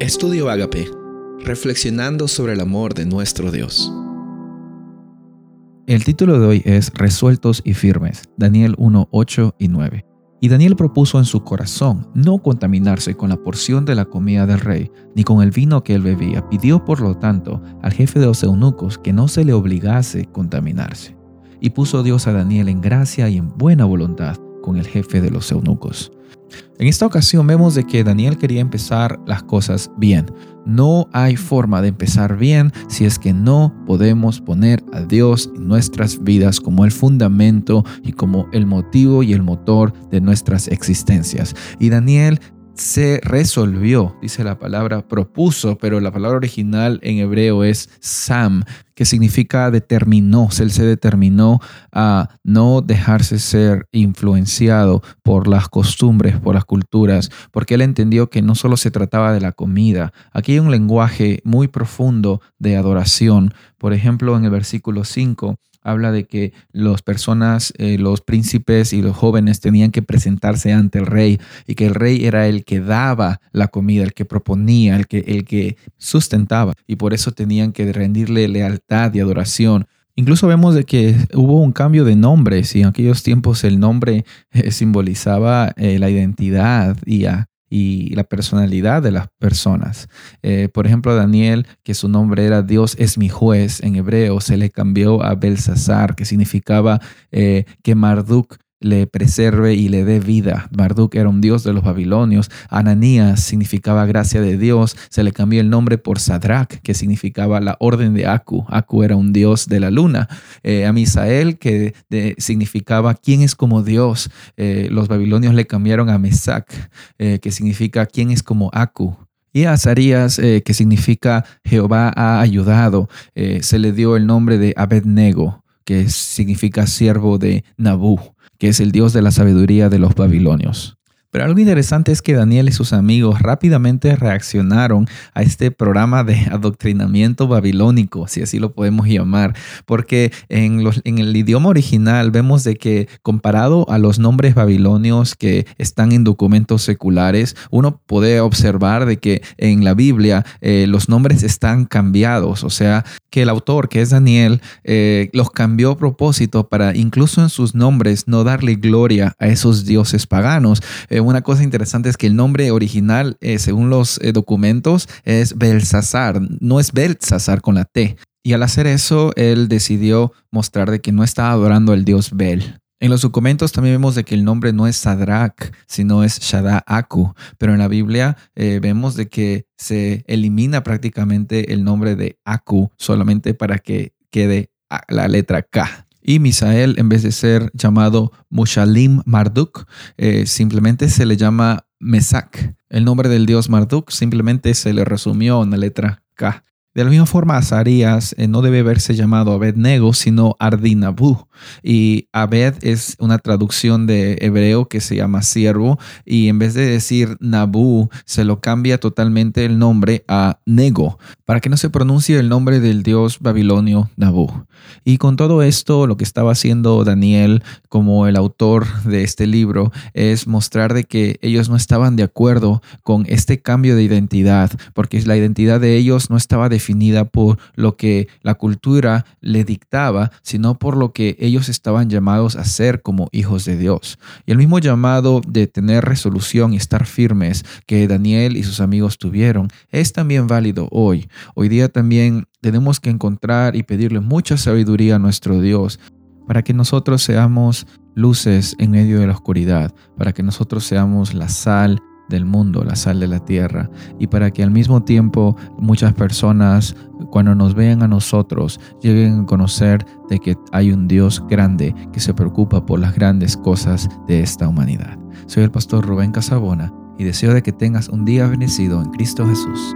Estudio Agape, reflexionando sobre el amor de nuestro Dios. El título de hoy es Resueltos y firmes, Daniel 1, 8 y 9. Y Daniel propuso en su corazón no contaminarse con la porción de la comida del rey, ni con el vino que él bebía. Pidió, por lo tanto, al jefe de los eunucos que no se le obligase contaminarse. Y puso Dios a Daniel en gracia y en buena voluntad con el jefe de los eunucos. En esta ocasión vemos de que Daniel quería empezar las cosas bien. No hay forma de empezar bien si es que no podemos poner a Dios en nuestras vidas como el fundamento y como el motivo y el motor de nuestras existencias. Y Daniel se resolvió, dice la palabra propuso, pero la palabra original en hebreo es sam, que significa determinó, él se determinó a no dejarse ser influenciado por las costumbres, por las culturas, porque él entendió que no solo se trataba de la comida, aquí hay un lenguaje muy profundo de adoración, por ejemplo en el versículo 5 habla de que las personas, eh, los príncipes y los jóvenes tenían que presentarse ante el rey y que el rey era el que daba la comida, el que proponía, el que, el que sustentaba y por eso tenían que rendirle lealtad y adoración. Incluso vemos de que hubo un cambio de nombres y en aquellos tiempos el nombre eh, simbolizaba eh, la identidad y a, y la personalidad de las personas. Eh, por ejemplo, Daniel, que su nombre era Dios es mi juez en hebreo, se le cambió a Belsasar, que significaba eh, que Marduk le preserve y le dé vida. Marduk era un dios de los babilonios. Ananías significaba gracia de Dios. Se le cambió el nombre por Sadrach, que significaba la orden de Aku. Aku era un dios de la luna. Eh, a Misael, que significaba quién es como Dios. Eh, los babilonios le cambiaron a Mesac, eh, que significa quién es como Aku. Y a Azarías, que significa Jehová ha ayudado, se le dio el nombre de Abednego, que significa siervo de Nabú que es el dios de la sabiduría de los babilonios. Pero algo interesante es que Daniel y sus amigos rápidamente reaccionaron a este programa de adoctrinamiento babilónico, si así lo podemos llamar, porque en, el idioma original vemos de que comparado a los nombres babilonios que están en documentos seculares, uno puede observar de que en la Biblia eh, los nombres están cambiados, o sea, que el autor, que es Daniel, eh, los cambió a propósito para incluso en sus nombres no darle gloria a esos dioses paganos. Eh, una cosa interesante es que el nombre original, eh, según los documentos, es Belsasar, no es Belsasar con la T. Y al hacer eso, él decidió mostrar de que no estaba adorando al dios Bel. En los documentos también vemos de que el nombre no es Sadrach, sino es Shada Aku, pero en la Biblia eh, vemos de que se elimina prácticamente el nombre de Aku solamente para que quede la letra K. Y Misael, en vez de ser llamado Mushalim Marduk, eh, simplemente se le llama Mesak. El nombre del dios Marduk simplemente se le resumió en la letra K. De la misma forma, Azarías eh, no debe verse llamado Abednego, sino Ardinabu. Y Abed es una traducción de hebreo que se llama siervo, y en vez de decir Nabu, se lo cambia totalmente el nombre a Nego, para que no se pronuncie el nombre del dios babilonio Nabu. Y con todo esto, lo que estaba haciendo Daniel como el autor de este libro es mostrar de que ellos no estaban de acuerdo con este cambio de identidad, porque la identidad de ellos no estaba definida por lo que la cultura le dictaba, sino por lo que ellos estaban llamados a ser como hijos de Dios. Y el mismo llamado de tener resolución y estar firmes que Daniel y sus amigos tuvieron es también válido hoy. Hoy día también tenemos que encontrar y pedirle mucha sabiduría a nuestro Dios para que nosotros seamos luces en medio de la oscuridad, para que nosotros seamos la sal del mundo, la sal de la tierra, y para que al mismo tiempo muchas personas cuando nos vean a nosotros lleguen a conocer de que hay un Dios grande que se preocupa por las grandes cosas de esta humanidad. Soy el pastor Rubén Casabona y deseo de que tengas un día bendecido en Cristo Jesús.